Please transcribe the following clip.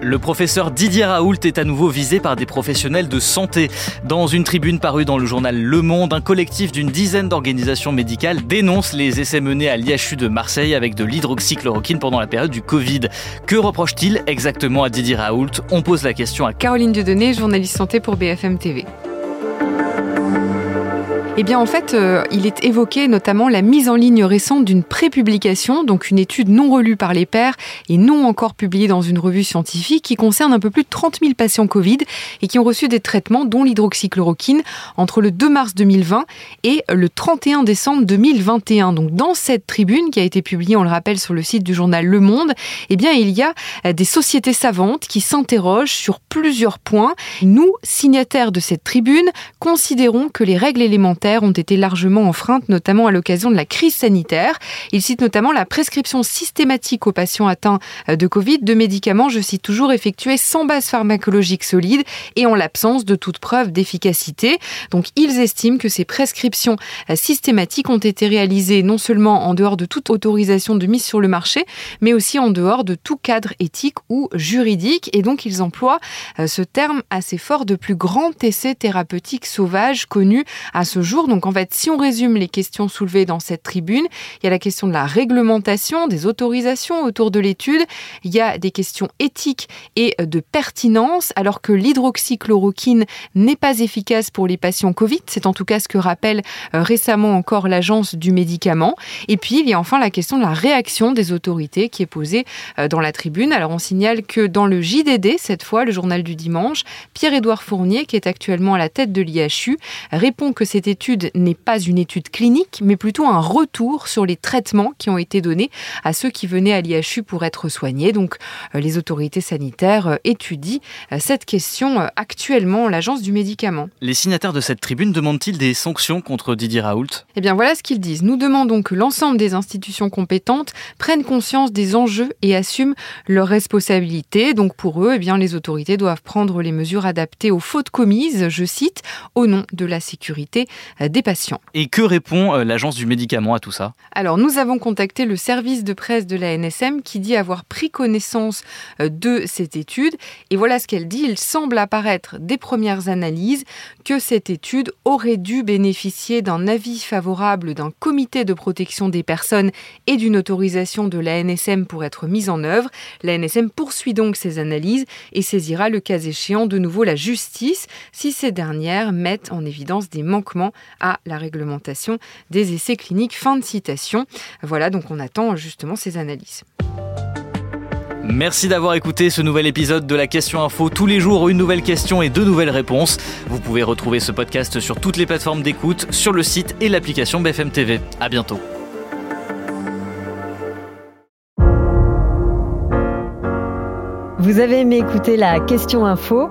Le professeur Didier Raoult est à nouveau visé par des professionnels de santé. Dans une tribune parue dans le journal Le Monde, un collectif d'une dizaine d'organisations médicales dénonce les essais menés à l'IHU de Marseille avec de l'hydroxychloroquine pendant la période du Covid. Que reproche-t-il exactement à Didier Raoult? On pose la question à Caroline Dieudonné, journaliste santé pour BFM TV. Eh bien, en fait, euh, il est évoqué notamment la mise en ligne récente d'une prépublication, donc une étude non relue par les pairs et non encore publiée dans une revue scientifique qui concerne un peu plus de 30 000 patients Covid et qui ont reçu des traitements, dont l'hydroxychloroquine, entre le 2 mars 2020 et le 31 décembre 2021. Donc, dans cette tribune qui a été publiée, on le rappelle, sur le site du journal Le Monde, eh bien, il y a euh, des sociétés savantes qui s'interrogent sur plusieurs points. Nous, signataires de cette tribune, considérons que les règles élémentaires ont été largement enfreintes, notamment à l'occasion de la crise sanitaire. Il cite notamment la prescription systématique aux patients atteints euh, de Covid de médicaments, je cite toujours, effectués sans base pharmacologique solide et en l'absence de toute preuve d'efficacité. Donc ils estiment que ces prescriptions euh, systématiques ont été réalisées non seulement en dehors de toute autorisation de mise sur le marché, mais aussi en dehors de tout cadre éthique ou juridique. Et donc ils emploient euh, ce terme assez fort de plus grand essai thérapeutique sauvage connu à ce jour donc en fait, si on résume les questions soulevées dans cette tribune, il y a la question de la réglementation, des autorisations autour de l'étude, il y a des questions éthiques et de pertinence, alors que l'hydroxychloroquine n'est pas efficace pour les patients Covid. C'est en tout cas ce que rappelle euh, récemment encore l'agence du médicament. Et puis, il y a enfin la question de la réaction des autorités qui est posée euh, dans la tribune. Alors, on signale que dans le JDD, cette fois, le journal du dimanche, Pierre-Édouard Fournier, qui est actuellement à la tête de l'IHU, répond que cette étude n'est pas une étude clinique, mais plutôt un retour sur les traitements qui ont été donnés à ceux qui venaient à l'IHU pour être soignés. Donc euh, les autorités sanitaires euh, étudient euh, cette question actuellement l'Agence du médicament. Les signataires de cette tribune demandent-ils des sanctions contre Didier Raoult? Eh bien voilà ce qu'ils disent. Nous demandons que l'ensemble des institutions compétentes prennent conscience des enjeux et assument leurs responsabilités. Donc pour eux, eh bien, les autorités doivent prendre les mesures adaptées aux fautes commises, je cite, au nom de la sécurité des patients. Et que répond euh, l'agence du médicament à tout ça? Alors nous avons contacté le service de presse de la NSM qui dit avoir pris connaissance euh, de cette étude et voilà ce qu'elle dit. Il semble apparaître des premières analyses que cette étude aurait dû bénéficier d'un avis favorable d'un comité de protection des personnes et d'une autorisation de la NSM pour être mise en œuvre. La NSM poursuit donc ses analyses et saisira le cas échéant de nouveau la justice si ces dernières mettent en évidence des manquements à la réglementation des essais cliniques. Fin de citation. Voilà, donc on attend justement ces analyses. Merci d'avoir écouté ce nouvel épisode de la Question Info. Tous les jours, une nouvelle question et deux nouvelles réponses. Vous pouvez retrouver ce podcast sur toutes les plateformes d'écoute, sur le site et l'application BFM TV. À bientôt. Vous avez aimé écouter la Question Info?